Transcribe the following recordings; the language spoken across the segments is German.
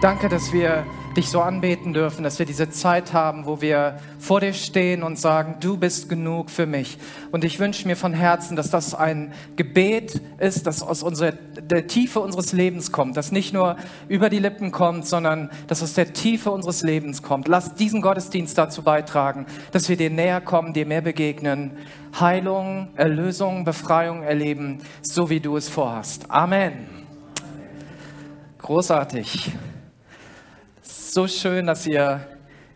Danke, dass wir dich so anbeten dürfen, dass wir diese Zeit haben, wo wir vor dir stehen und sagen, du bist genug für mich. Und ich wünsche mir von Herzen, dass das ein Gebet ist, das aus unserer, der Tiefe unseres Lebens kommt, das nicht nur über die Lippen kommt, sondern das aus der Tiefe unseres Lebens kommt. Lass diesen Gottesdienst dazu beitragen, dass wir dir näher kommen, dir mehr begegnen, Heilung, Erlösung, Befreiung erleben, so wie du es vorhast. Amen. Großartig so schön, dass ihr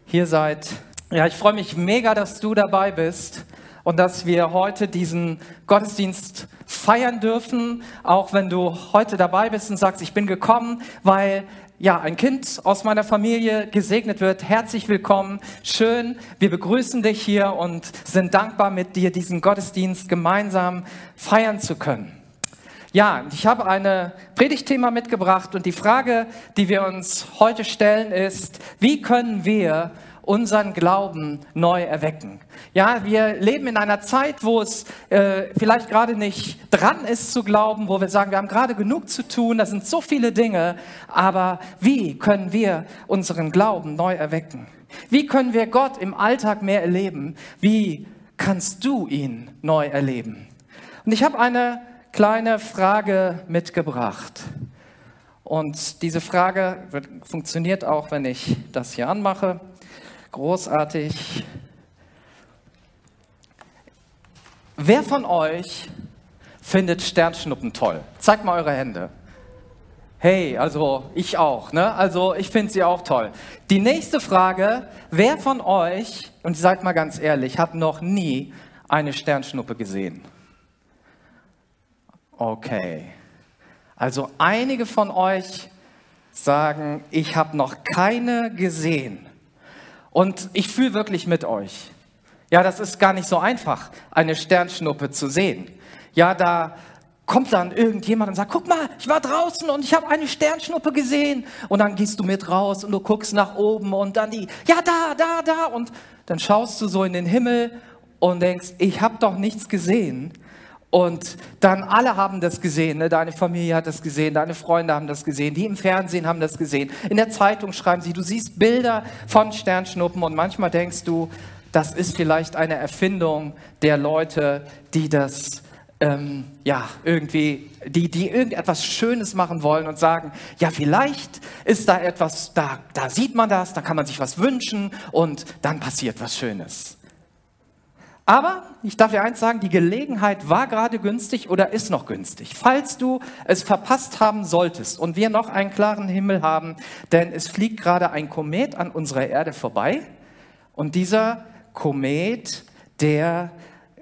hier seid. Ja, ich freue mich mega, dass du dabei bist und dass wir heute diesen Gottesdienst feiern dürfen, auch wenn du heute dabei bist und sagst, ich bin gekommen, weil ja, ein Kind aus meiner Familie gesegnet wird. Herzlich willkommen. Schön. Wir begrüßen dich hier und sind dankbar, mit dir diesen Gottesdienst gemeinsam feiern zu können. Ja, ich habe eine Predigtthema mitgebracht und die Frage, die wir uns heute stellen, ist, wie können wir unseren Glauben neu erwecken. Ja, wir leben in einer Zeit, wo es äh, vielleicht gerade nicht dran ist zu glauben, wo wir sagen, wir haben gerade genug zu tun, da sind so viele Dinge, aber wie können wir unseren Glauben neu erwecken? Wie können wir Gott im Alltag mehr erleben? Wie kannst du ihn neu erleben? Und ich habe eine kleine Frage mitgebracht. Und diese Frage funktioniert auch, wenn ich das hier anmache. Großartig. Wer von euch findet Sternschnuppen toll? Zeigt mal eure Hände. Hey, also ich auch, ne? Also ich finde sie auch toll. Die nächste Frage, wer von euch, und seid mal ganz ehrlich, hat noch nie eine Sternschnuppe gesehen? Okay. Also einige von euch sagen, ich habe noch keine gesehen. Und ich fühle wirklich mit euch. Ja, das ist gar nicht so einfach, eine Sternschnuppe zu sehen. Ja, da kommt dann irgendjemand und sagt, guck mal, ich war draußen und ich habe eine Sternschnuppe gesehen. Und dann gehst du mit raus und du guckst nach oben und dann die, ja, da, da, da. Und dann schaust du so in den Himmel und denkst, ich habe doch nichts gesehen. Und dann alle haben das gesehen, ne? deine Familie hat das gesehen, deine Freunde haben das gesehen, die im Fernsehen haben das gesehen, in der Zeitung schreiben sie, du siehst Bilder von Sternschnuppen und manchmal denkst du, das ist vielleicht eine Erfindung der Leute, die das ähm, ja irgendwie, die, die irgendetwas Schönes machen wollen und sagen, ja vielleicht ist da etwas, da, da sieht man das, da kann man sich was wünschen und dann passiert was Schönes. Aber ich darf dir eins sagen, die Gelegenheit war gerade günstig oder ist noch günstig. Falls du es verpasst haben solltest und wir noch einen klaren Himmel haben, denn es fliegt gerade ein Komet an unserer Erde vorbei und dieser Komet, der,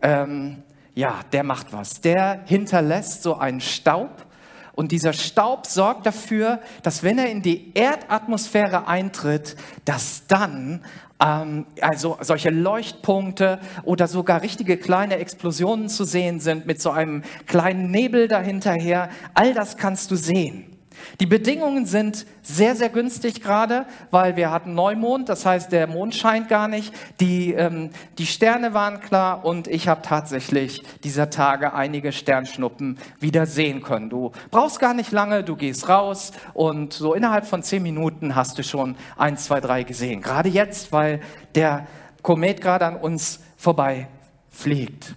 ähm, ja, der macht was. Der hinterlässt so einen Staub und dieser Staub sorgt dafür, dass wenn er in die Erdatmosphäre eintritt, dass dann ähm, also solche Leuchtpunkte oder sogar richtige kleine Explosionen zu sehen sind mit so einem kleinen Nebel dahinterher. All das kannst du sehen. Die Bedingungen sind sehr, sehr günstig gerade, weil wir hatten Neumond, das heißt, der Mond scheint gar nicht, die, ähm, die Sterne waren klar und ich habe tatsächlich dieser Tage einige Sternschnuppen wieder sehen können. Du brauchst gar nicht lange, du gehst raus und so innerhalb von zehn Minuten hast du schon eins, zwei, drei gesehen. Gerade jetzt, weil der Komet gerade an uns vorbei fliegt.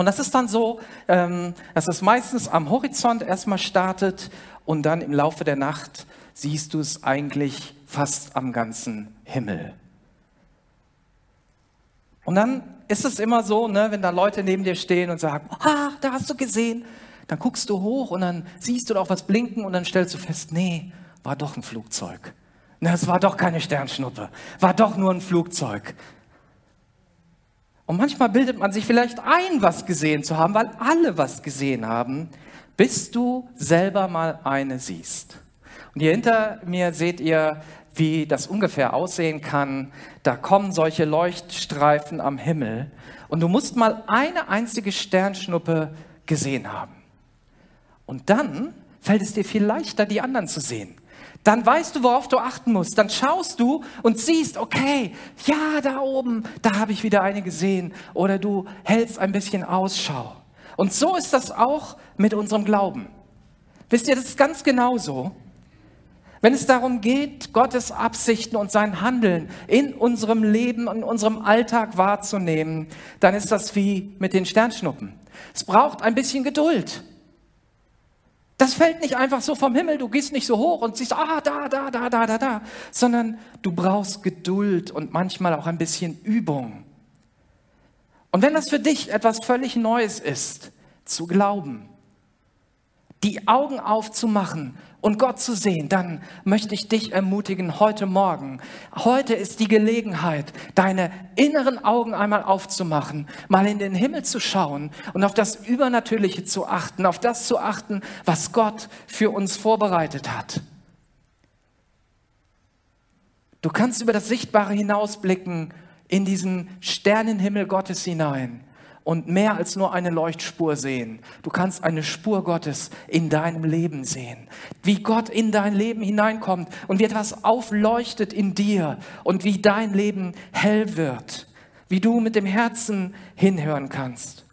Und das ist dann so, ähm, dass es meistens am Horizont erstmal startet und dann im Laufe der Nacht siehst du es eigentlich fast am ganzen Himmel. Und dann ist es immer so, ne, wenn da Leute neben dir stehen und sagen, ah, da hast du gesehen, dann guckst du hoch und dann siehst du doch was blinken und dann stellst du fest, nee, war doch ein Flugzeug. Ne, es war doch keine Sternschnuppe, war doch nur ein Flugzeug. Und manchmal bildet man sich vielleicht ein, was gesehen zu haben, weil alle was gesehen haben bis du selber mal eine siehst. Und hier hinter mir seht ihr, wie das ungefähr aussehen kann. Da kommen solche Leuchtstreifen am Himmel und du musst mal eine einzige Sternschnuppe gesehen haben. Und dann fällt es dir viel leichter, die anderen zu sehen. Dann weißt du, worauf du achten musst. Dann schaust du und siehst, okay, ja, da oben, da habe ich wieder eine gesehen. Oder du hältst ein bisschen Ausschau. Und so ist das auch mit unserem Glauben. Wisst ihr, das ist ganz genauso. Wenn es darum geht, Gottes Absichten und sein Handeln in unserem Leben, in unserem Alltag wahrzunehmen, dann ist das wie mit den Sternschnuppen. Es braucht ein bisschen Geduld. Das fällt nicht einfach so vom Himmel, du gehst nicht so hoch und siehst, ah, da, da, da, da, da, da, sondern du brauchst Geduld und manchmal auch ein bisschen Übung. Und wenn das für dich etwas völlig Neues ist, zu glauben, die Augen aufzumachen und Gott zu sehen, dann möchte ich dich ermutigen, heute Morgen, heute ist die Gelegenheit, deine inneren Augen einmal aufzumachen, mal in den Himmel zu schauen und auf das Übernatürliche zu achten, auf das zu achten, was Gott für uns vorbereitet hat. Du kannst über das Sichtbare hinausblicken in diesen Sternenhimmel Gottes hinein und mehr als nur eine Leuchtspur sehen. Du kannst eine Spur Gottes in deinem Leben sehen. Wie Gott in dein Leben hineinkommt und wie etwas aufleuchtet in dir und wie dein Leben hell wird. Wie du mit dem Herzen hinhören kannst.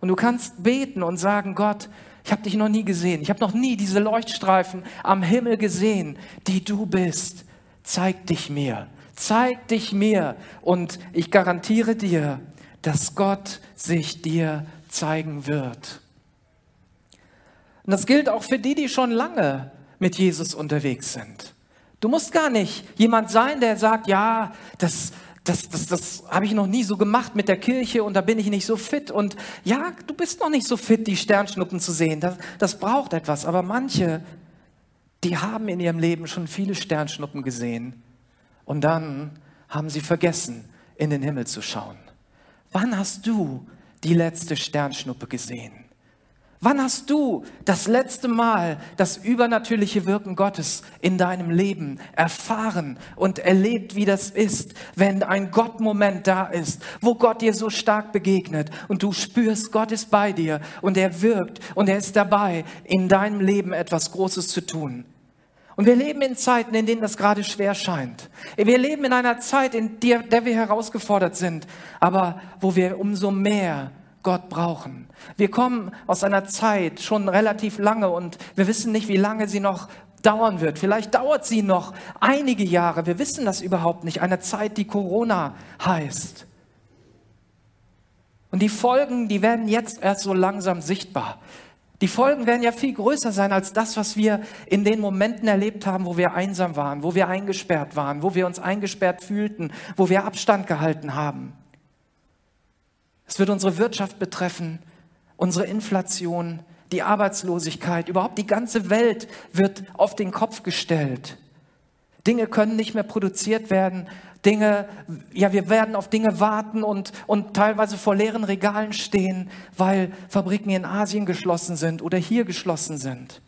Und du kannst beten und sagen, Gott, ich habe dich noch nie gesehen. Ich habe noch nie diese Leuchtstreifen am Himmel gesehen, die du bist. Zeig dich mir. Zeig dich mir. Und ich garantiere dir, dass Gott sich dir zeigen wird. Und das gilt auch für die, die schon lange mit Jesus unterwegs sind. Du musst gar nicht jemand sein, der sagt, ja, das, das, das, das habe ich noch nie so gemacht mit der Kirche und da bin ich nicht so fit. Und ja, du bist noch nicht so fit, die Sternschnuppen zu sehen. Das, das braucht etwas. Aber manche, die haben in ihrem Leben schon viele Sternschnuppen gesehen. Und dann haben sie vergessen, in den Himmel zu schauen. Wann hast du die letzte Sternschnuppe gesehen? Wann hast du das letzte Mal das übernatürliche Wirken Gottes in deinem Leben erfahren und erlebt, wie das ist, wenn ein Gottmoment da ist, wo Gott dir so stark begegnet und du spürst, Gott ist bei dir und er wirkt und er ist dabei, in deinem Leben etwas Großes zu tun? Und wir leben in Zeiten, in denen das gerade schwer scheint. Wir leben in einer Zeit, in der, der wir herausgefordert sind, aber wo wir umso mehr Gott brauchen. Wir kommen aus einer Zeit schon relativ lange und wir wissen nicht, wie lange sie noch dauern wird. Vielleicht dauert sie noch einige Jahre. Wir wissen das überhaupt nicht. Eine Zeit, die Corona heißt. Und die Folgen, die werden jetzt erst so langsam sichtbar. Die Folgen werden ja viel größer sein als das, was wir in den Momenten erlebt haben, wo wir einsam waren, wo wir eingesperrt waren, wo wir uns eingesperrt fühlten, wo wir Abstand gehalten haben. Es wird unsere Wirtschaft betreffen, unsere Inflation, die Arbeitslosigkeit, überhaupt die ganze Welt wird auf den Kopf gestellt. Dinge können nicht mehr produziert werden, Dinge, ja, wir werden auf Dinge warten und, und teilweise vor leeren Regalen stehen, weil Fabriken in Asien geschlossen sind oder hier geschlossen sind.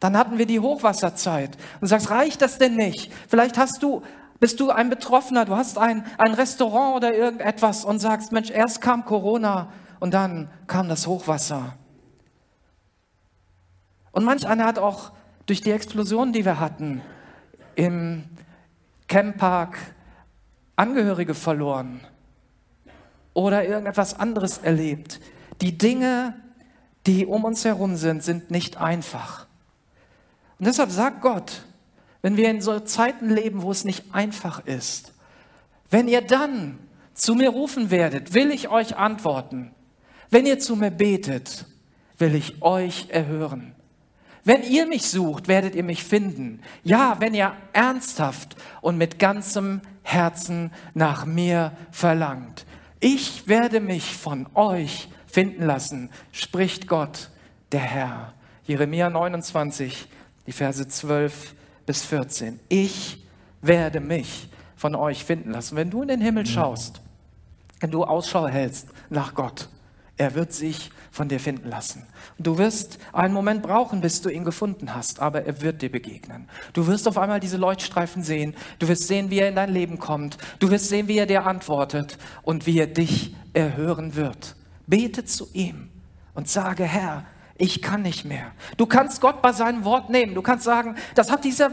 Dann hatten wir die Hochwasserzeit und du sagst, reicht das denn nicht? Vielleicht hast du, bist du ein Betroffener, du hast ein, ein Restaurant oder irgendetwas und sagst, Mensch, erst kam Corona und dann kam das Hochwasser. Und manch einer hat auch durch die Explosion, die wir hatten, im Camppark Angehörige verloren oder irgendetwas anderes erlebt. Die Dinge, die um uns herum sind, sind nicht einfach. Und deshalb sagt Gott, wenn wir in so Zeiten leben, wo es nicht einfach ist, wenn ihr dann zu mir rufen werdet, will ich euch antworten. Wenn ihr zu mir betet, will ich euch erhören. Wenn ihr mich sucht, werdet ihr mich finden. Ja, wenn ihr ernsthaft und mit ganzem Herzen nach mir verlangt. Ich werde mich von euch finden lassen, spricht Gott, der Herr. Jeremia 29, die Verse 12 bis 14. Ich werde mich von euch finden lassen. Wenn du in den Himmel schaust, wenn du Ausschau hältst nach Gott, er wird sich von dir finden lassen. Du wirst einen Moment brauchen, bis du ihn gefunden hast, aber er wird dir begegnen. Du wirst auf einmal diese Leuchtstreifen sehen. Du wirst sehen, wie er in dein Leben kommt. Du wirst sehen, wie er dir antwortet und wie er dich erhören wird. Bete zu ihm und sage, Herr, ich kann nicht mehr. Du kannst Gott bei seinem Wort nehmen. Du kannst sagen, das hat dieser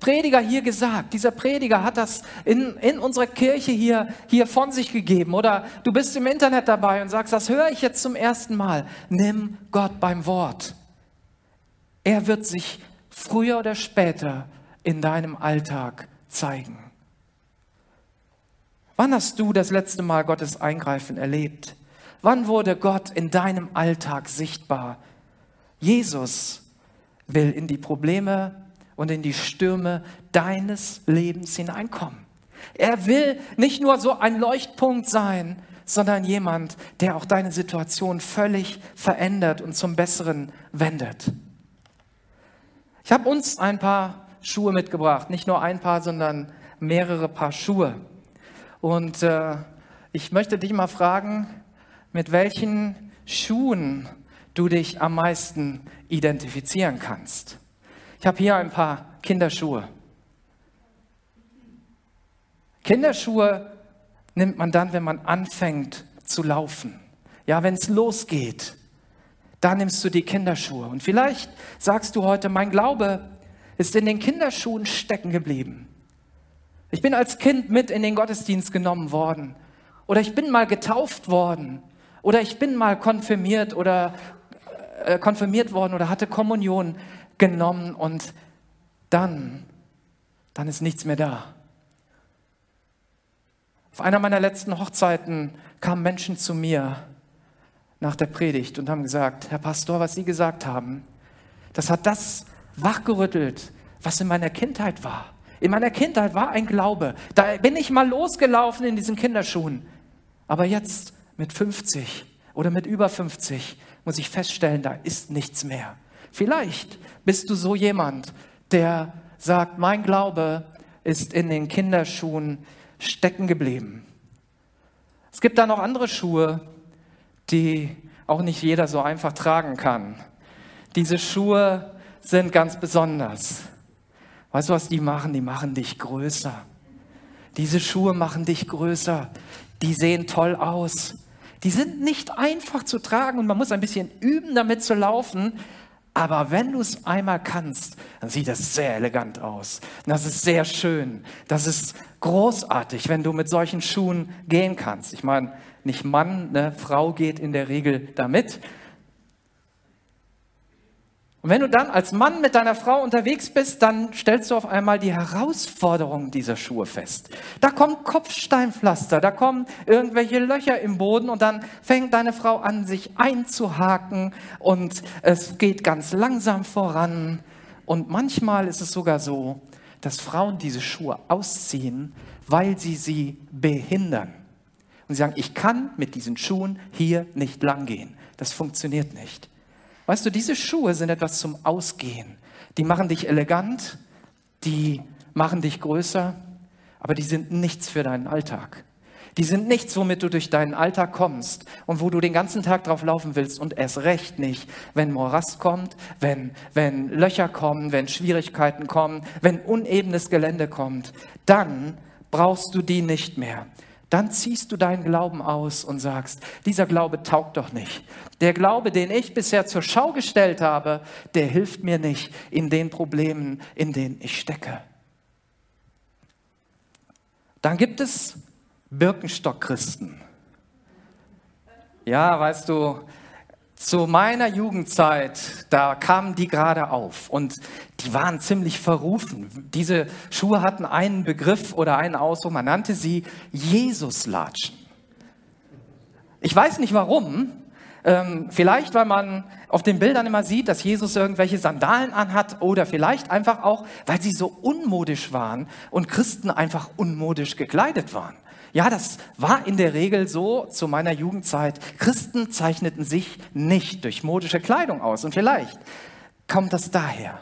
Prediger hier gesagt. Dieser Prediger hat das in, in unserer Kirche hier, hier von sich gegeben. Oder du bist im Internet dabei und sagst, das höre ich jetzt zum ersten Mal. Nimm Gott beim Wort. Er wird sich früher oder später in deinem Alltag zeigen. Wann hast du das letzte Mal Gottes Eingreifen erlebt? Wann wurde Gott in deinem Alltag sichtbar? Jesus will in die Probleme und in die Stürme deines Lebens hineinkommen. Er will nicht nur so ein Leuchtpunkt sein, sondern jemand, der auch deine Situation völlig verändert und zum Besseren wendet. Ich habe uns ein paar Schuhe mitgebracht, nicht nur ein paar, sondern mehrere Paar Schuhe. Und äh, ich möchte dich mal fragen, mit welchen Schuhen du dich am meisten identifizieren kannst. Ich habe hier ein paar Kinderschuhe. Kinderschuhe nimmt man dann, wenn man anfängt zu laufen. Ja, wenn es losgeht, da nimmst du die Kinderschuhe. Und vielleicht sagst du heute, mein Glaube ist in den Kinderschuhen stecken geblieben. Ich bin als Kind mit in den Gottesdienst genommen worden. Oder ich bin mal getauft worden. Oder ich bin mal konfirmiert oder äh, konfirmiert worden oder hatte Kommunion genommen und dann, dann ist nichts mehr da. Auf einer meiner letzten Hochzeiten kamen Menschen zu mir nach der Predigt und haben gesagt, Herr Pastor, was Sie gesagt haben, das hat das wachgerüttelt, was in meiner Kindheit war. In meiner Kindheit war ein Glaube. Da bin ich mal losgelaufen in diesen Kinderschuhen. Aber jetzt mit 50 oder mit über 50 muss ich feststellen, da ist nichts mehr. Vielleicht bist du so jemand, der sagt, mein Glaube ist in den Kinderschuhen stecken geblieben. Es gibt da noch andere Schuhe, die auch nicht jeder so einfach tragen kann. Diese Schuhe sind ganz besonders. Weißt du, was die machen? Die machen dich größer. Diese Schuhe machen dich größer. Die sehen toll aus. Die sind nicht einfach zu tragen und man muss ein bisschen üben, damit zu laufen. Aber wenn du es einmal kannst, dann sieht das sehr elegant aus. Das ist sehr schön. Das ist großartig, wenn du mit solchen Schuhen gehen kannst. Ich meine, nicht Mann, ne, Frau geht in der Regel damit. Und wenn du dann als Mann mit deiner Frau unterwegs bist, dann stellst du auf einmal die Herausforderung dieser Schuhe fest. Da kommt Kopfsteinpflaster, da kommen irgendwelche Löcher im Boden und dann fängt deine Frau an, sich einzuhaken und es geht ganz langsam voran. Und manchmal ist es sogar so, dass Frauen diese Schuhe ausziehen, weil sie sie behindern. Und sie sagen, ich kann mit diesen Schuhen hier nicht langgehen. Das funktioniert nicht. Weißt du, diese Schuhe sind etwas zum Ausgehen. Die machen dich elegant, die machen dich größer, aber die sind nichts für deinen Alltag. Die sind nichts, womit du durch deinen Alltag kommst und wo du den ganzen Tag drauf laufen willst und erst recht nicht, wenn Morast kommt, wenn, wenn Löcher kommen, wenn Schwierigkeiten kommen, wenn unebenes Gelände kommt. Dann brauchst du die nicht mehr dann ziehst du deinen Glauben aus und sagst, dieser Glaube taugt doch nicht. Der Glaube, den ich bisher zur Schau gestellt habe, der hilft mir nicht in den Problemen, in denen ich stecke. Dann gibt es Birkenstock-Christen. Ja, weißt du, zu meiner Jugendzeit, da kamen die gerade auf und die waren ziemlich verrufen. Diese Schuhe hatten einen Begriff oder einen Ausdruck, man nannte sie Jesuslatschen. Ich weiß nicht warum, ähm, vielleicht weil man auf den Bildern immer sieht, dass Jesus irgendwelche Sandalen anhat oder vielleicht einfach auch, weil sie so unmodisch waren und Christen einfach unmodisch gekleidet waren. Ja, das war in der Regel so zu meiner Jugendzeit. Christen zeichneten sich nicht durch modische Kleidung aus. Und vielleicht kommt das daher.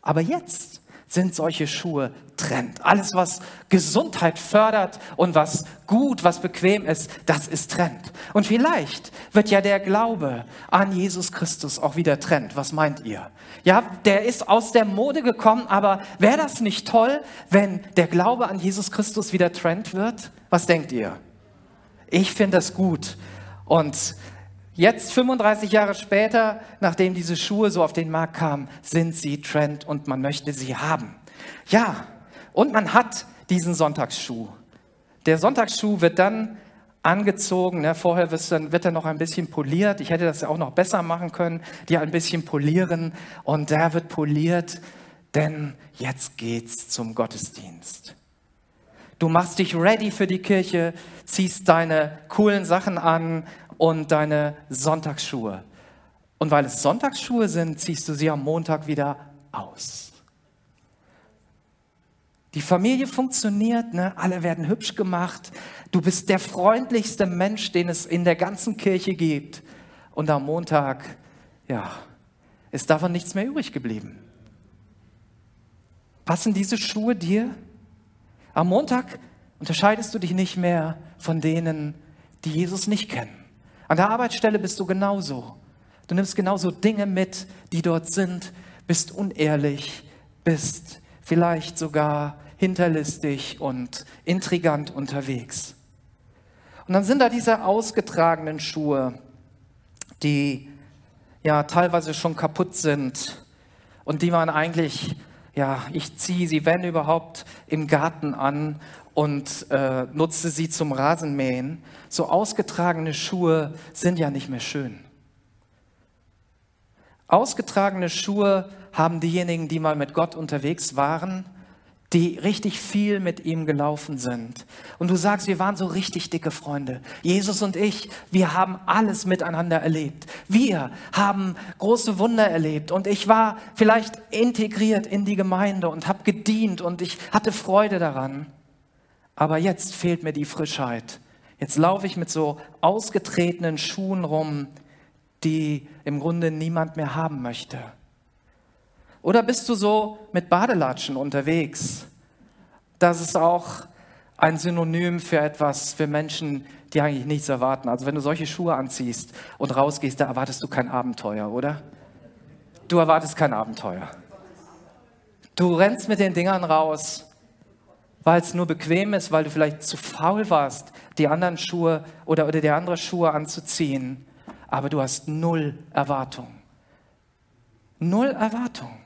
Aber jetzt sind solche Schuhe Trend. Alles, was Gesundheit fördert und was gut, was bequem ist, das ist Trend. Und vielleicht wird ja der Glaube an Jesus Christus auch wieder Trend. Was meint ihr? Ja, der ist aus der Mode gekommen, aber wäre das nicht toll, wenn der Glaube an Jesus Christus wieder Trend wird? Was denkt ihr? Ich finde das gut. Und Jetzt, 35 Jahre später, nachdem diese Schuhe so auf den Markt kamen, sind sie Trend und man möchte sie haben. Ja, und man hat diesen Sonntagsschuh. Der Sonntagsschuh wird dann angezogen. Ne? Vorher dann, wird er noch ein bisschen poliert. Ich hätte das ja auch noch besser machen können, die ein bisschen polieren. Und der wird poliert, denn jetzt geht's zum Gottesdienst. Du machst dich ready für die Kirche, ziehst deine coolen Sachen an und deine Sonntagsschuhe. Und weil es Sonntagsschuhe sind, ziehst du sie am Montag wieder aus. Die Familie funktioniert, ne? alle werden hübsch gemacht. Du bist der freundlichste Mensch, den es in der ganzen Kirche gibt. Und am Montag, ja, ist davon nichts mehr übrig geblieben. Passen diese Schuhe dir? Am Montag unterscheidest du dich nicht mehr von denen, die Jesus nicht kennen. An der Arbeitsstelle bist du genauso. Du nimmst genauso Dinge mit, die dort sind, bist unehrlich, bist vielleicht sogar hinterlistig und intrigant unterwegs. Und dann sind da diese ausgetragenen Schuhe, die ja teilweise schon kaputt sind und die man eigentlich, ja, ich ziehe sie, wenn überhaupt, im Garten an und äh, nutze sie zum Rasenmähen. So ausgetragene Schuhe sind ja nicht mehr schön. Ausgetragene Schuhe haben diejenigen, die mal mit Gott unterwegs waren, die richtig viel mit ihm gelaufen sind. Und du sagst, wir waren so richtig dicke Freunde. Jesus und ich, wir haben alles miteinander erlebt. Wir haben große Wunder erlebt. Und ich war vielleicht integriert in die Gemeinde und habe gedient und ich hatte Freude daran. Aber jetzt fehlt mir die Frischheit. Jetzt laufe ich mit so ausgetretenen Schuhen rum, die im Grunde niemand mehr haben möchte. Oder bist du so mit Badelatschen unterwegs? Das ist auch ein Synonym für etwas, für Menschen, die eigentlich nichts erwarten. Also wenn du solche Schuhe anziehst und rausgehst, da erwartest du kein Abenteuer, oder? Du erwartest kein Abenteuer. Du rennst mit den Dingern raus, weil es nur bequem ist, weil du vielleicht zu faul warst, die anderen Schuhe oder, oder die andere Schuhe anzuziehen. Aber du hast null Erwartung. Null Erwartung.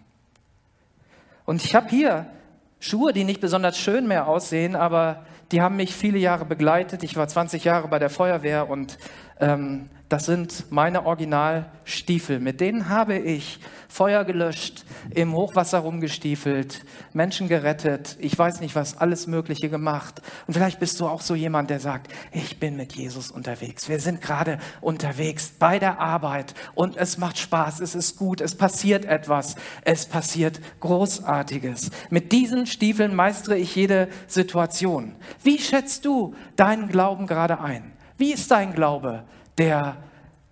Und ich habe hier Schuhe, die nicht besonders schön mehr aussehen, aber die haben mich viele Jahre begleitet. Ich war 20 Jahre bei der Feuerwehr und ähm, das sind meine Originalstiefel. Mit denen habe ich Feuer gelöscht, im Hochwasser rumgestiefelt, Menschen gerettet, ich weiß nicht was, alles Mögliche gemacht. Und vielleicht bist du auch so jemand, der sagt, ich bin mit Jesus unterwegs. Wir sind gerade unterwegs bei der Arbeit und es macht Spaß, es ist gut, es passiert etwas, es passiert Großartiges. Mit diesen Stiefeln meistere ich jede Situation. Wie schätzt du deinen Glauben gerade ein? Wie ist dein Glaube? Der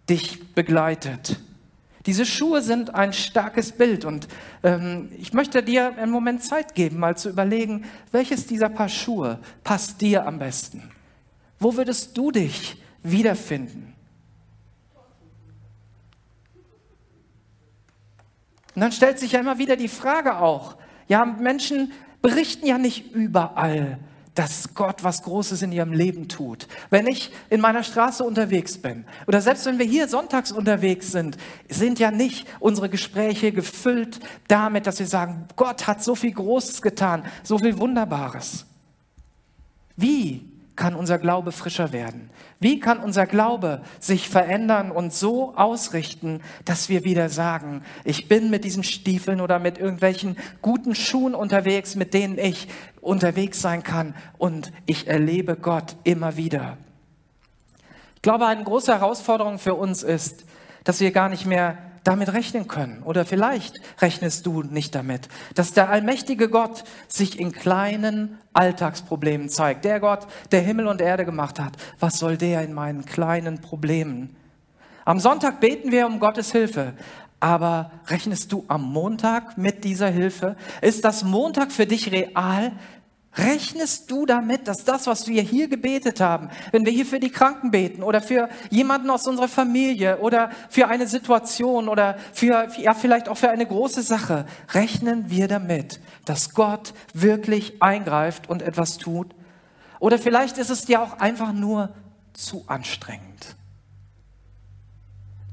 dich begleitet. Diese Schuhe sind ein starkes Bild und ähm, ich möchte dir einen Moment Zeit geben, mal zu überlegen, welches dieser Paar Schuhe passt dir am besten? Wo würdest du dich wiederfinden? Und dann stellt sich ja immer wieder die Frage auch, ja, Menschen berichten ja nicht überall dass Gott was Großes in ihrem Leben tut. Wenn ich in meiner Straße unterwegs bin oder selbst wenn wir hier sonntags unterwegs sind, sind ja nicht unsere Gespräche gefüllt damit, dass wir sagen, Gott hat so viel Großes getan, so viel Wunderbares. Wie kann unser Glaube frischer werden? Wie kann unser Glaube sich verändern und so ausrichten, dass wir wieder sagen, ich bin mit diesen Stiefeln oder mit irgendwelchen guten Schuhen unterwegs, mit denen ich unterwegs sein kann und ich erlebe Gott immer wieder. Ich glaube, eine große Herausforderung für uns ist, dass wir gar nicht mehr damit rechnen können. Oder vielleicht rechnest du nicht damit, dass der allmächtige Gott sich in kleinen Alltagsproblemen zeigt. Der Gott, der Himmel und Erde gemacht hat. Was soll der in meinen kleinen Problemen? Am Sonntag beten wir um Gottes Hilfe. Aber rechnest du am Montag mit dieser Hilfe? Ist das Montag für dich real? Rechnest du damit, dass das, was wir hier gebetet haben, wenn wir hier für die Kranken beten oder für jemanden aus unserer Familie oder für eine Situation oder für, ja, vielleicht auch für eine große Sache, rechnen wir damit, dass Gott wirklich eingreift und etwas tut? Oder vielleicht ist es dir auch einfach nur zu anstrengend.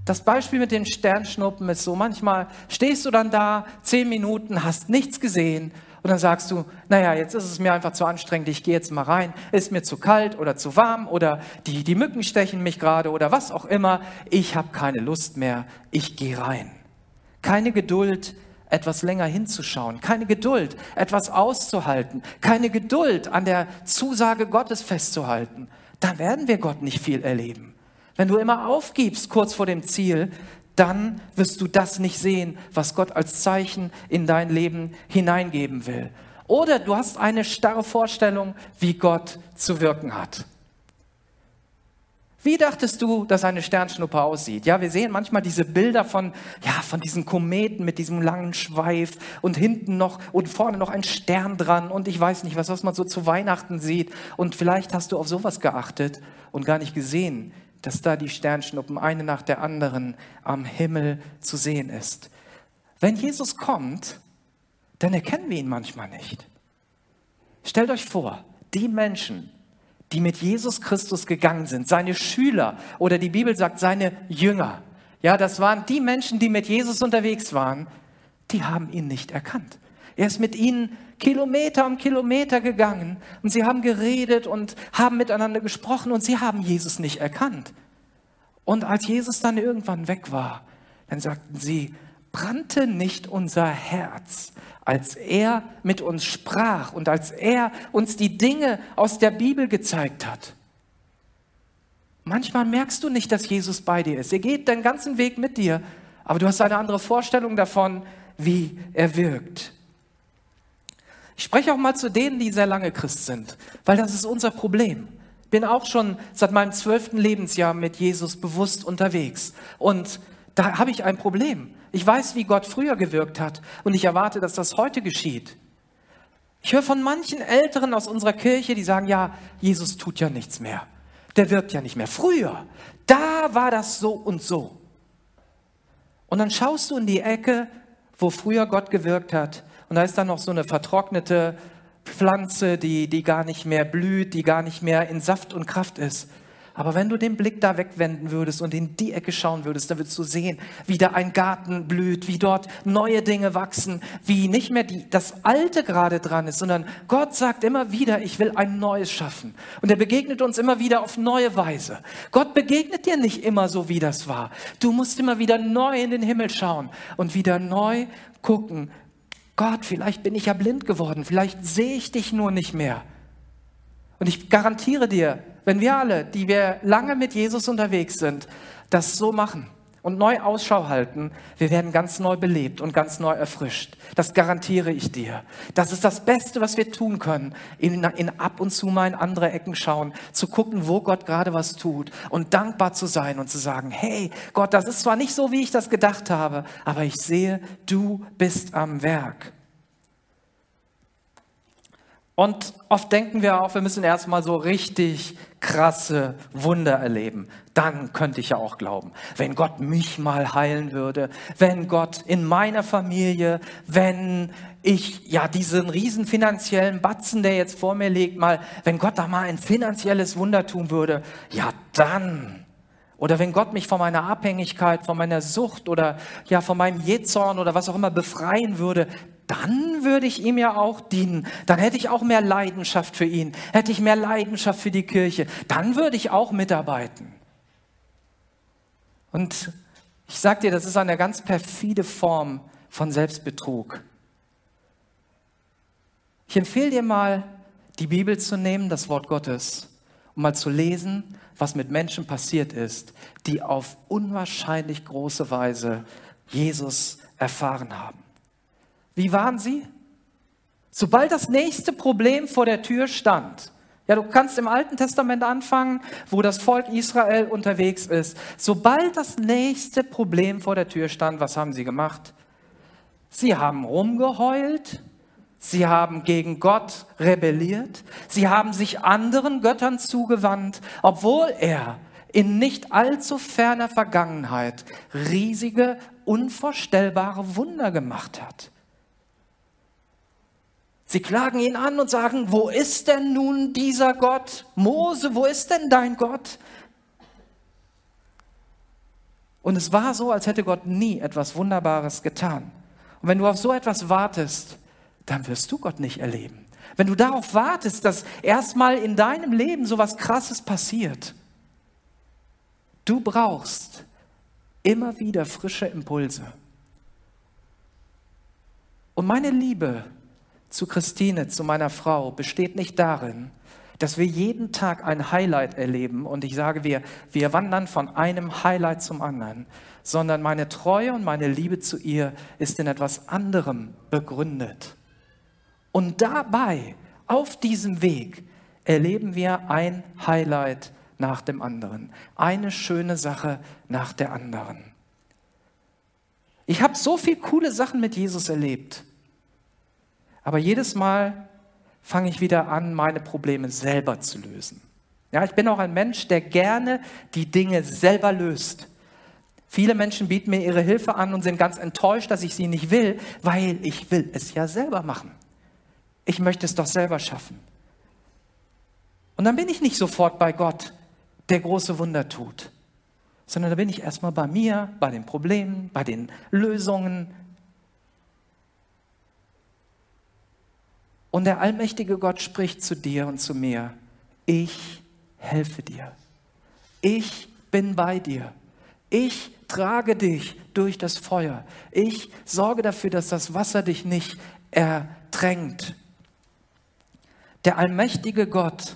Das Beispiel mit den Sternschnuppen ist so, manchmal stehst du dann da, zehn Minuten, hast nichts gesehen Und dann sagst du, naja, jetzt ist es mir einfach zu anstrengend, ich gehe jetzt mal rein, ist mir zu kalt oder zu warm oder die, die Mücken stechen mich gerade oder was auch immer. Ich habe keine Lust mehr, ich gehe rein. Keine Geduld, etwas länger hinzuschauen, keine Geduld, etwas auszuhalten, keine Geduld, an der Zusage Gottes festzuhalten. Da werden wir Gott nicht viel erleben. Wenn du immer aufgibst kurz vor dem Ziel, dann wirst du das nicht sehen, was Gott als Zeichen in dein Leben hineingeben will. Oder du hast eine starre Vorstellung, wie Gott zu wirken hat. Wie dachtest du, dass eine Sternschnuppe aussieht? Ja, wir sehen manchmal diese Bilder von, ja, von diesen Kometen mit diesem langen Schweif und hinten noch und vorne noch ein Stern dran und ich weiß nicht was, was man so zu Weihnachten sieht. Und vielleicht hast du auf sowas geachtet und gar nicht gesehen, dass da die Sternschnuppen eine nach der anderen am Himmel zu sehen ist. Wenn Jesus kommt, dann erkennen wir ihn manchmal nicht. Stellt euch vor, die Menschen, die mit Jesus Christus gegangen sind, seine Schüler oder die Bibel sagt seine Jünger, ja, das waren die Menschen, die mit Jesus unterwegs waren, die haben ihn nicht erkannt. Er ist mit ihnen Kilometer um Kilometer gegangen und sie haben geredet und haben miteinander gesprochen und sie haben Jesus nicht erkannt. Und als Jesus dann irgendwann weg war, dann sagten sie, brannte nicht unser Herz, als er mit uns sprach und als er uns die Dinge aus der Bibel gezeigt hat. Manchmal merkst du nicht, dass Jesus bei dir ist. Er geht den ganzen Weg mit dir, aber du hast eine andere Vorstellung davon, wie er wirkt. Ich spreche auch mal zu denen, die sehr lange Christ sind, weil das ist unser Problem. Bin auch schon seit meinem zwölften Lebensjahr mit Jesus bewusst unterwegs. Und da habe ich ein Problem. Ich weiß, wie Gott früher gewirkt hat und ich erwarte, dass das heute geschieht. Ich höre von manchen Älteren aus unserer Kirche, die sagen, ja, Jesus tut ja nichts mehr. Der wirkt ja nicht mehr. Früher, da war das so und so. Und dann schaust du in die Ecke, wo früher Gott gewirkt hat und da ist dann noch so eine vertrocknete Pflanze, die, die gar nicht mehr blüht, die gar nicht mehr in Saft und Kraft ist. Aber wenn du den Blick da wegwenden würdest und in die Ecke schauen würdest, dann würdest du sehen, wie da ein Garten blüht, wie dort neue Dinge wachsen, wie nicht mehr die, das Alte gerade dran ist, sondern Gott sagt immer wieder, ich will ein Neues schaffen. Und er begegnet uns immer wieder auf neue Weise. Gott begegnet dir nicht immer so, wie das war. Du musst immer wieder neu in den Himmel schauen und wieder neu gucken, Gott, vielleicht bin ich ja blind geworden, vielleicht sehe ich dich nur nicht mehr. Und ich garantiere dir, wenn wir alle, die wir lange mit Jesus unterwegs sind, das so machen und neu Ausschau halten, wir werden ganz neu belebt und ganz neu erfrischt. Das garantiere ich dir. Das ist das Beste, was wir tun können, in, in ab und zu mal in andere Ecken schauen, zu gucken, wo Gott gerade was tut und dankbar zu sein und zu sagen, hey Gott, das ist zwar nicht so, wie ich das gedacht habe, aber ich sehe, du bist am Werk. Und oft denken wir auch, wir müssen erstmal so richtig krasse Wunder erleben. Dann könnte ich ja auch glauben, wenn Gott mich mal heilen würde, wenn Gott in meiner Familie, wenn ich ja diesen riesen finanziellen Batzen, der jetzt vor mir liegt, mal, wenn Gott da mal ein finanzielles Wunder tun würde, ja dann. Oder wenn Gott mich von meiner Abhängigkeit, von meiner Sucht oder ja von meinem Jezorn oder was auch immer befreien würde, dann würde ich ihm ja auch dienen. Dann hätte ich auch mehr Leidenschaft für ihn, hätte ich mehr Leidenschaft für die Kirche. Dann würde ich auch mitarbeiten. Und ich sage dir, das ist eine ganz perfide Form von Selbstbetrug. Ich empfehle dir mal, die Bibel zu nehmen, das Wort Gottes, um mal zu lesen, was mit Menschen passiert ist, die auf unwahrscheinlich große Weise Jesus erfahren haben. Wie waren sie? Sobald das nächste Problem vor der Tür stand, ja, du kannst im Alten Testament anfangen, wo das Volk Israel unterwegs ist. Sobald das nächste Problem vor der Tür stand, was haben sie gemacht? Sie haben rumgeheult, sie haben gegen Gott rebelliert, sie haben sich anderen Göttern zugewandt, obwohl er in nicht allzu ferner Vergangenheit riesige, unvorstellbare Wunder gemacht hat. Sie klagen ihn an und sagen, wo ist denn nun dieser Gott? Mose, wo ist denn dein Gott? Und es war so, als hätte Gott nie etwas Wunderbares getan. Und wenn du auf so etwas wartest, dann wirst du Gott nicht erleben. Wenn du darauf wartest, dass erstmal in deinem Leben so was Krasses passiert, du brauchst immer wieder frische Impulse. Und meine Liebe zu Christine, zu meiner Frau, besteht nicht darin, dass wir jeden Tag ein Highlight erleben und ich sage, wir, wir wandern von einem Highlight zum anderen, sondern meine Treue und meine Liebe zu ihr ist in etwas anderem begründet. Und dabei, auf diesem Weg, erleben wir ein Highlight nach dem anderen, eine schöne Sache nach der anderen. Ich habe so viele coole Sachen mit Jesus erlebt, aber jedes Mal fange ich wieder an, meine Probleme selber zu lösen. Ja, ich bin auch ein Mensch, der gerne die Dinge selber löst. Viele Menschen bieten mir ihre Hilfe an und sind ganz enttäuscht, dass ich sie nicht will, weil ich will es ja selber machen. Ich möchte es doch selber schaffen. Und dann bin ich nicht sofort bei Gott, der große Wunder tut, sondern da bin ich erstmal bei mir, bei den Problemen, bei den Lösungen, Und der allmächtige Gott spricht zu dir und zu mir, ich helfe dir. Ich bin bei dir. Ich trage dich durch das Feuer. Ich sorge dafür, dass das Wasser dich nicht ertränkt. Der allmächtige Gott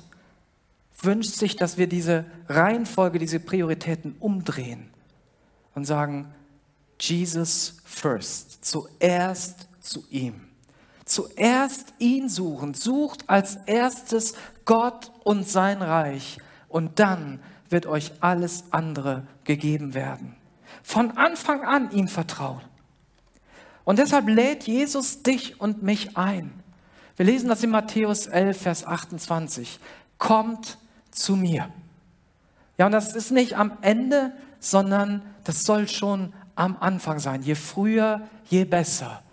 wünscht sich, dass wir diese Reihenfolge, diese Prioritäten umdrehen und sagen, Jesus first, zuerst zu ihm zuerst ihn suchen, sucht als erstes Gott und sein Reich und dann wird euch alles andere gegeben werden. Von Anfang an ihm vertrauen. Und deshalb lädt Jesus dich und mich ein. Wir lesen das in Matthäus 11, Vers 28. Kommt zu mir. Ja, und das ist nicht am Ende, sondern das soll schon am Anfang sein. Je früher, je besser.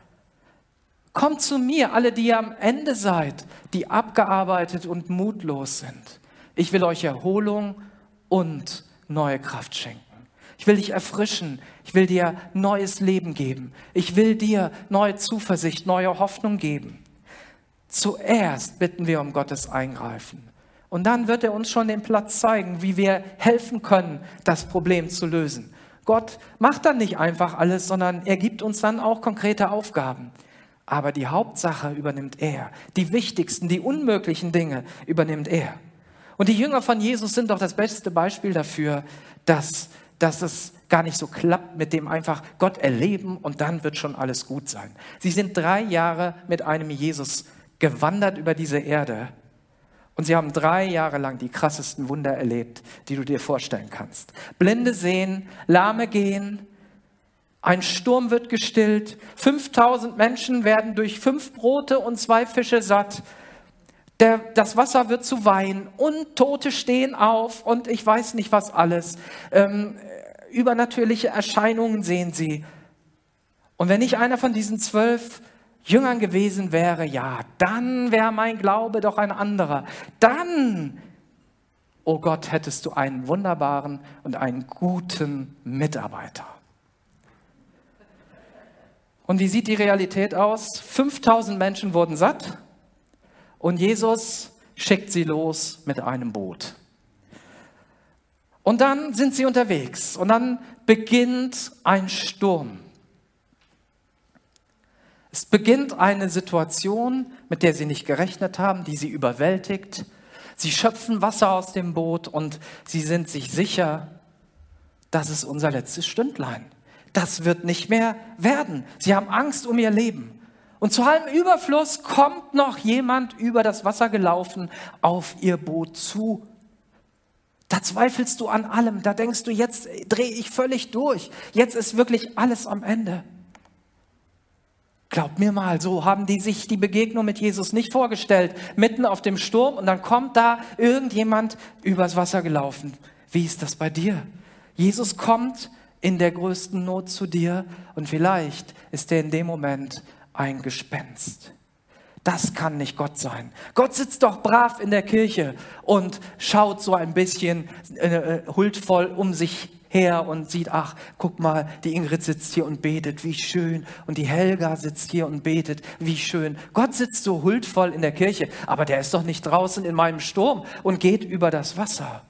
Kommt zu mir, alle, die ihr am Ende seid, die abgearbeitet und mutlos sind. Ich will euch Erholung und neue Kraft schenken. Ich will dich erfrischen. Ich will dir neues Leben geben. Ich will dir neue Zuversicht, neue Hoffnung geben. Zuerst bitten wir um Gottes Eingreifen. Und dann wird er uns schon den Platz zeigen, wie wir helfen können, das Problem zu lösen. Gott macht dann nicht einfach alles, sondern er gibt uns dann auch konkrete Aufgaben. Aber die Hauptsache übernimmt er. Die wichtigsten, die unmöglichen Dinge übernimmt er. Und die Jünger von Jesus sind doch das beste Beispiel dafür, dass, dass es gar nicht so klappt mit dem einfach Gott erleben und dann wird schon alles gut sein. Sie sind drei Jahre mit einem Jesus gewandert über diese Erde und sie haben drei Jahre lang die krassesten Wunder erlebt, die du dir vorstellen kannst. Blinde sehen, Lahme gehen, ein Sturm wird gestillt. 5000 Menschen werden durch fünf Brote und zwei Fische satt. Der, das Wasser wird zu Wein und Tote stehen auf und ich weiß nicht was alles. Ähm, übernatürliche Erscheinungen sehen sie. Und wenn ich einer von diesen zwölf Jüngern gewesen wäre, ja, dann wäre mein Glaube doch ein anderer. Dann, oh Gott, hättest du einen wunderbaren und einen guten Mitarbeiter. Und wie sieht die Realität aus? 5000 Menschen wurden satt und Jesus schickt sie los mit einem Boot. Und dann sind sie unterwegs und dann beginnt ein Sturm. Es beginnt eine Situation, mit der sie nicht gerechnet haben, die sie überwältigt. Sie schöpfen Wasser aus dem Boot und sie sind sich sicher, das ist unser letztes Stündlein das wird nicht mehr werden. Sie haben Angst um ihr Leben. Und zu allem Überfluss kommt noch jemand über das Wasser gelaufen auf ihr Boot zu. Da zweifelst du an allem. Da denkst du, jetzt drehe ich völlig durch. Jetzt ist wirklich alles am Ende. Glaub mir mal, so haben die sich die Begegnung mit Jesus nicht vorgestellt. Mitten auf dem Sturm und dann kommt da irgendjemand übers Wasser gelaufen. Wie ist das bei dir? Jesus kommt in der größten Not zu dir und vielleicht ist er in dem Moment ein Gespenst. Das kann nicht Gott sein. Gott sitzt doch brav in der Kirche und schaut so ein bisschen äh, äh huldvoll um sich her und sieht, ach, guck mal, die Ingrid sitzt hier und betet, wie schön. Und die Helga sitzt hier und betet, wie schön. Gott sitzt so huldvoll in der Kirche, aber der ist doch nicht draußen in meinem Sturm und geht über das Wasser.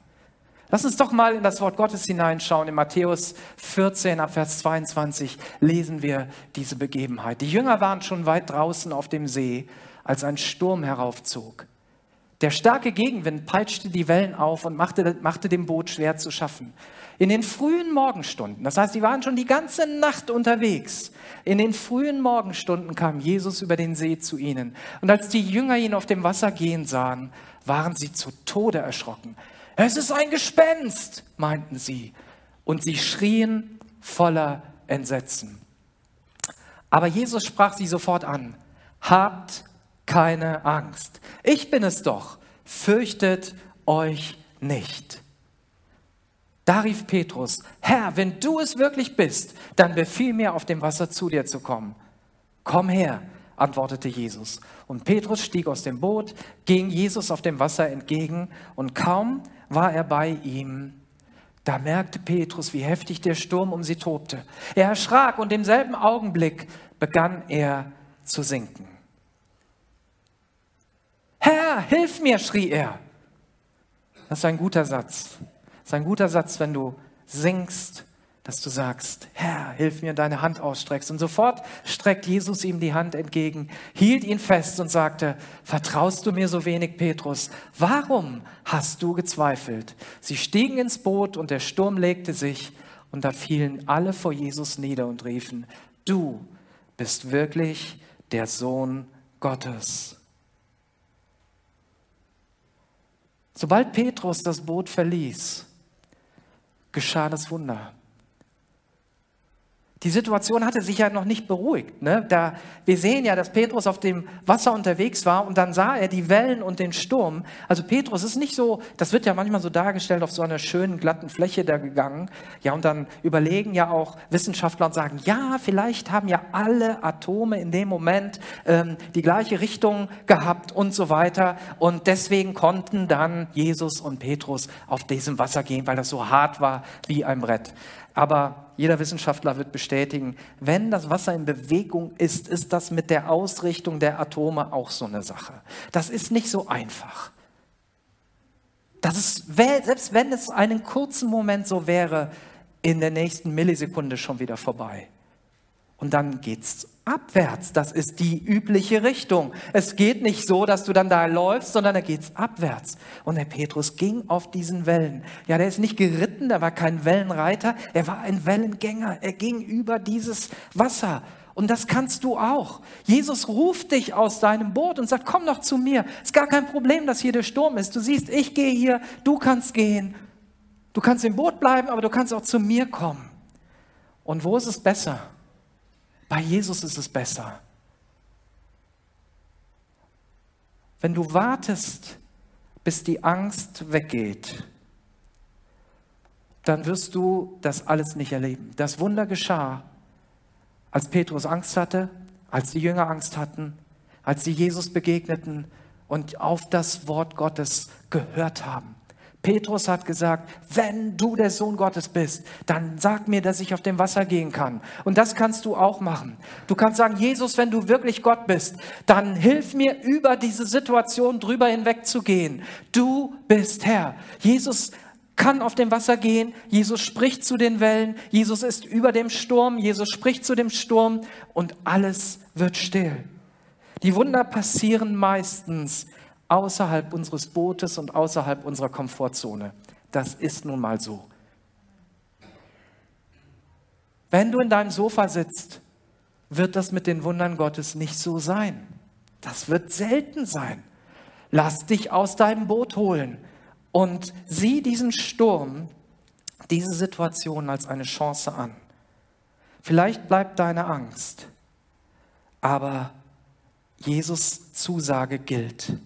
Lass uns doch mal in das Wort Gottes hineinschauen. In Matthäus 14 ab Vers 22 lesen wir diese Begebenheit. Die Jünger waren schon weit draußen auf dem See, als ein Sturm heraufzog. Der starke Gegenwind peitschte die Wellen auf und machte, machte dem Boot schwer zu schaffen. In den frühen Morgenstunden, das heißt, sie waren schon die ganze Nacht unterwegs, in den frühen Morgenstunden kam Jesus über den See zu ihnen. Und als die Jünger ihn auf dem Wasser gehen sahen, waren sie zu Tode erschrocken. Es ist ein Gespenst, meinten sie. Und sie schrien voller Entsetzen. Aber Jesus sprach sie sofort an. Habt keine Angst. Ich bin es doch. Fürchtet euch nicht. Da rief Petrus, Herr, wenn du es wirklich bist, dann befiehl mir, auf dem Wasser zu dir zu kommen. Komm her, antwortete Jesus. Und Petrus stieg aus dem Boot, ging Jesus auf dem Wasser entgegen und kaum war er bei ihm, da merkte Petrus, wie heftig der Sturm um sie tobte. Er erschrak und im selben Augenblick begann er zu sinken. Herr, hilf mir, schrie er. Das ist ein guter Satz. Das ist ein guter Satz, wenn du singst, dass du sagst, Herr, hilf mir, deine Hand ausstreckst. Und sofort streckt Jesus ihm die Hand entgegen, hielt ihn fest und sagte, vertraust du mir so wenig, Petrus? Warum hast du gezweifelt? Sie stiegen ins Boot und der Sturm legte sich und da fielen alle vor Jesus nieder und riefen, du bist wirklich der Sohn Gottes. Sobald Petrus das Boot verließ, geschah das Wunder. Die Situation hatte sich ja noch nicht beruhigt. Ne? Da, wir sehen ja, dass Petrus auf dem Wasser unterwegs war und dann sah er die Wellen und den Sturm. Also Petrus ist nicht so, das wird ja manchmal so dargestellt, auf so einer schönen, glatten Fläche da gegangen. Ja, und dann überlegen ja auch Wissenschaftler und sagen, ja, vielleicht haben ja alle Atome in dem Moment ähm, die gleiche Richtung gehabt und so weiter. Und deswegen konnten dann Jesus und Petrus auf diesem Wasser gehen, weil das so hart war wie ein Brett. Aber jeder Wissenschaftler wird bestätigen, wenn das Wasser in Bewegung ist, ist das mit der Ausrichtung der Atome auch so eine Sache. Das ist nicht so einfach. Das ist, selbst wenn es einen kurzen Moment so wäre, in der nächsten Millisekunde schon wieder vorbei. Und dann geht's abwärts. Das ist die übliche Richtung. Es geht nicht so, dass du dann da läufst, sondern da geht's abwärts. Und der Petrus ging auf diesen Wellen. Ja, der ist nicht geritten, der war kein Wellenreiter, er war ein Wellengänger. Er ging über dieses Wasser. Und das kannst du auch. Jesus ruft dich aus deinem Boot und sagt, komm doch zu mir. Ist gar kein Problem, dass hier der Sturm ist. Du siehst, ich gehe hier, du kannst gehen. Du kannst im Boot bleiben, aber du kannst auch zu mir kommen. Und wo ist es besser? Bei Jesus ist es besser. Wenn du wartest, bis die Angst weggeht, dann wirst du das alles nicht erleben. Das Wunder geschah, als Petrus Angst hatte, als die Jünger Angst hatten, als sie Jesus begegneten und auf das Wort Gottes gehört haben. Petrus hat gesagt, wenn du der Sohn Gottes bist, dann sag mir, dass ich auf dem Wasser gehen kann. Und das kannst du auch machen. Du kannst sagen, Jesus, wenn du wirklich Gott bist, dann hilf mir über diese Situation drüber hinweg zu gehen. Du bist Herr. Jesus kann auf dem Wasser gehen. Jesus spricht zu den Wellen. Jesus ist über dem Sturm. Jesus spricht zu dem Sturm und alles wird still. Die Wunder passieren meistens außerhalb unseres Bootes und außerhalb unserer Komfortzone. Das ist nun mal so. Wenn du in deinem Sofa sitzt, wird das mit den Wundern Gottes nicht so sein. Das wird selten sein. Lass dich aus deinem Boot holen und sieh diesen Sturm, diese Situation als eine Chance an. Vielleicht bleibt deine Angst, aber Jesus Zusage gilt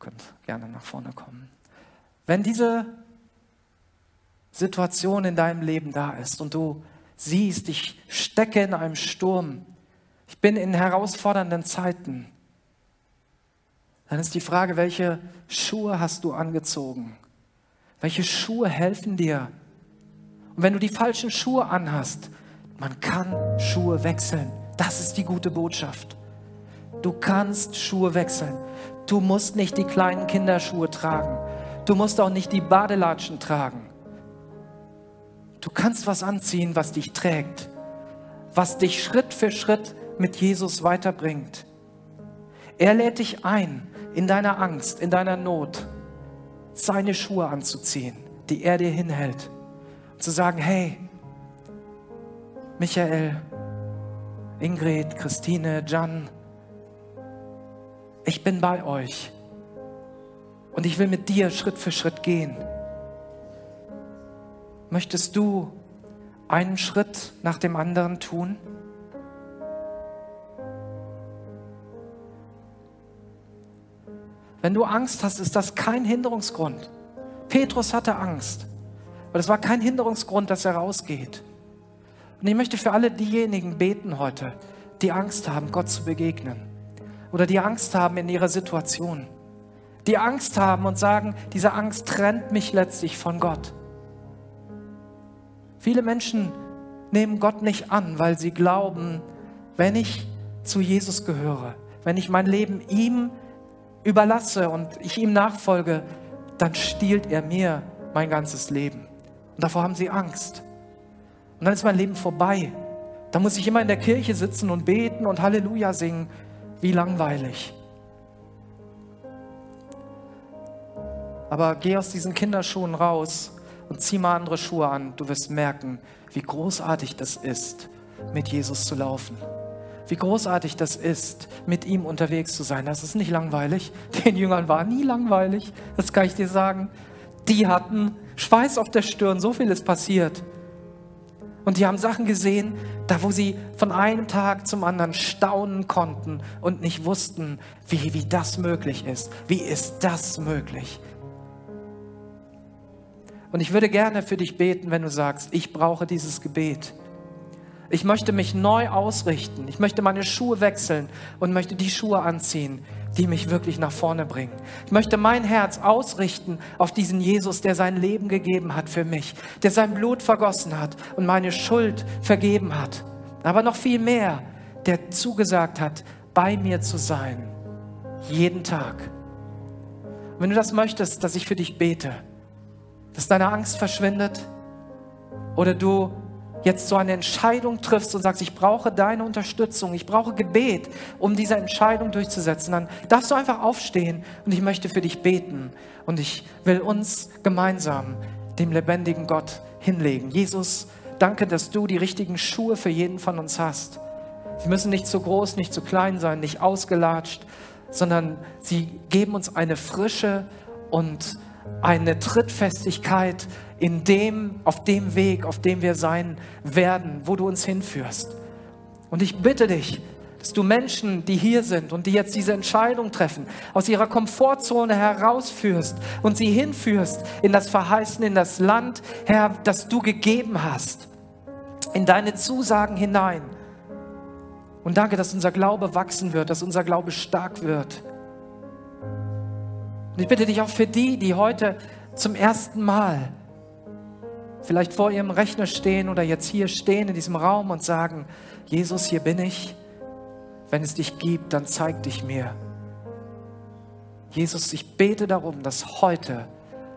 könnt gerne nach vorne kommen. Wenn diese Situation in deinem Leben da ist und du siehst, ich stecke in einem Sturm, ich bin in herausfordernden Zeiten, dann ist die Frage, welche Schuhe hast du angezogen? Welche Schuhe helfen dir? Und wenn du die falschen Schuhe anhast, man kann Schuhe wechseln. Das ist die gute Botschaft. Du kannst Schuhe wechseln. Du musst nicht die kleinen Kinderschuhe tragen. Du musst auch nicht die Badelatschen tragen. Du kannst was anziehen, was dich trägt, was dich Schritt für Schritt mit Jesus weiterbringt. Er lädt dich ein, in deiner Angst, in deiner Not, seine Schuhe anzuziehen, die er dir hinhält. Zu sagen, hey, Michael, Ingrid, Christine, Jan, ich bin bei euch und ich will mit dir Schritt für Schritt gehen. Möchtest du einen Schritt nach dem anderen tun? Wenn du Angst hast, ist das kein Hinderungsgrund. Petrus hatte Angst, aber das war kein Hinderungsgrund, dass er rausgeht. Und ich möchte für alle diejenigen beten heute, die Angst haben, Gott zu begegnen oder die Angst haben in ihrer Situation, die Angst haben und sagen, diese Angst trennt mich letztlich von Gott. Viele Menschen nehmen Gott nicht an, weil sie glauben, wenn ich zu Jesus gehöre, wenn ich mein Leben ihm überlasse und ich ihm nachfolge, dann stiehlt er mir mein ganzes Leben. Und davor haben sie Angst. Und dann ist mein Leben vorbei. Da muss ich immer in der Kirche sitzen und beten und Halleluja singen. Wie langweilig. Aber geh aus diesen Kinderschuhen raus und zieh mal andere Schuhe an. Du wirst merken, wie großartig das ist, mit Jesus zu laufen wie großartig das ist, mit ihm unterwegs zu sein. Das ist nicht langweilig. Den Jüngern war nie langweilig, das kann ich dir sagen. Die hatten Schweiß auf der Stirn, so viel ist passiert. Und die haben Sachen gesehen, da wo sie von einem Tag zum anderen staunen konnten und nicht wussten, wie, wie das möglich ist. Wie ist das möglich? Und ich würde gerne für dich beten, wenn du sagst, ich brauche dieses Gebet. Ich möchte mich neu ausrichten. Ich möchte meine Schuhe wechseln und möchte die Schuhe anziehen, die mich wirklich nach vorne bringen. Ich möchte mein Herz ausrichten auf diesen Jesus, der sein Leben gegeben hat für mich, der sein Blut vergossen hat und meine Schuld vergeben hat. Aber noch viel mehr, der zugesagt hat, bei mir zu sein. Jeden Tag. Wenn du das möchtest, dass ich für dich bete, dass deine Angst verschwindet oder du jetzt so eine Entscheidung triffst und sagst, ich brauche deine Unterstützung, ich brauche Gebet, um diese Entscheidung durchzusetzen, dann darfst du einfach aufstehen und ich möchte für dich beten und ich will uns gemeinsam dem lebendigen Gott hinlegen. Jesus, danke, dass du die richtigen Schuhe für jeden von uns hast. Sie müssen nicht zu groß, nicht zu klein sein, nicht ausgelatscht, sondern sie geben uns eine Frische und eine Trittfestigkeit in dem, auf dem Weg, auf dem wir sein werden, wo du uns hinführst. Und ich bitte dich, dass du Menschen, die hier sind und die jetzt diese Entscheidung treffen, aus ihrer Komfortzone herausführst und sie hinführst in das Verheißen, in das Land, Herr, das du gegeben hast, in deine Zusagen hinein. Und danke, dass unser Glaube wachsen wird, dass unser Glaube stark wird. Und ich bitte dich auch für die, die heute zum ersten Mal vielleicht vor ihrem Rechner stehen oder jetzt hier stehen in diesem Raum und sagen, Jesus, hier bin ich. Wenn es dich gibt, dann zeig dich mir. Jesus, ich bete darum, dass heute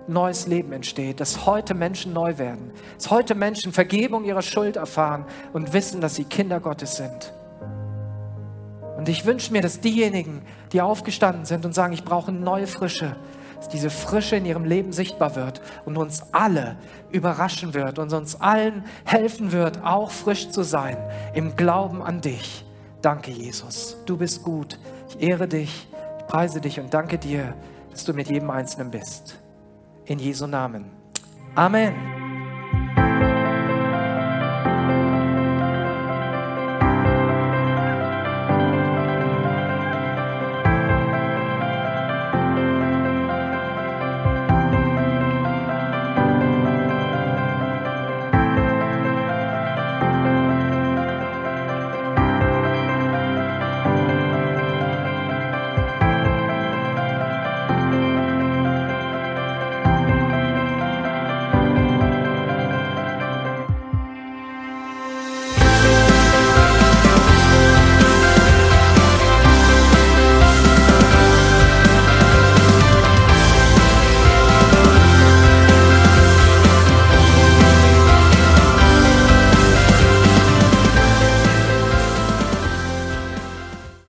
neues Leben entsteht, dass heute Menschen neu werden, dass heute Menschen Vergebung ihrer Schuld erfahren und wissen, dass sie Kinder Gottes sind. Und ich wünsche mir, dass diejenigen, die aufgestanden sind und sagen, ich brauche neue Frische, dass diese Frische in ihrem Leben sichtbar wird und uns alle überraschen wird und uns allen helfen wird, auch frisch zu sein im Glauben an dich. Danke, Jesus. Du bist gut. Ich ehre dich, ich preise dich und danke dir, dass du mit jedem Einzelnen bist. In Jesu Namen. Amen.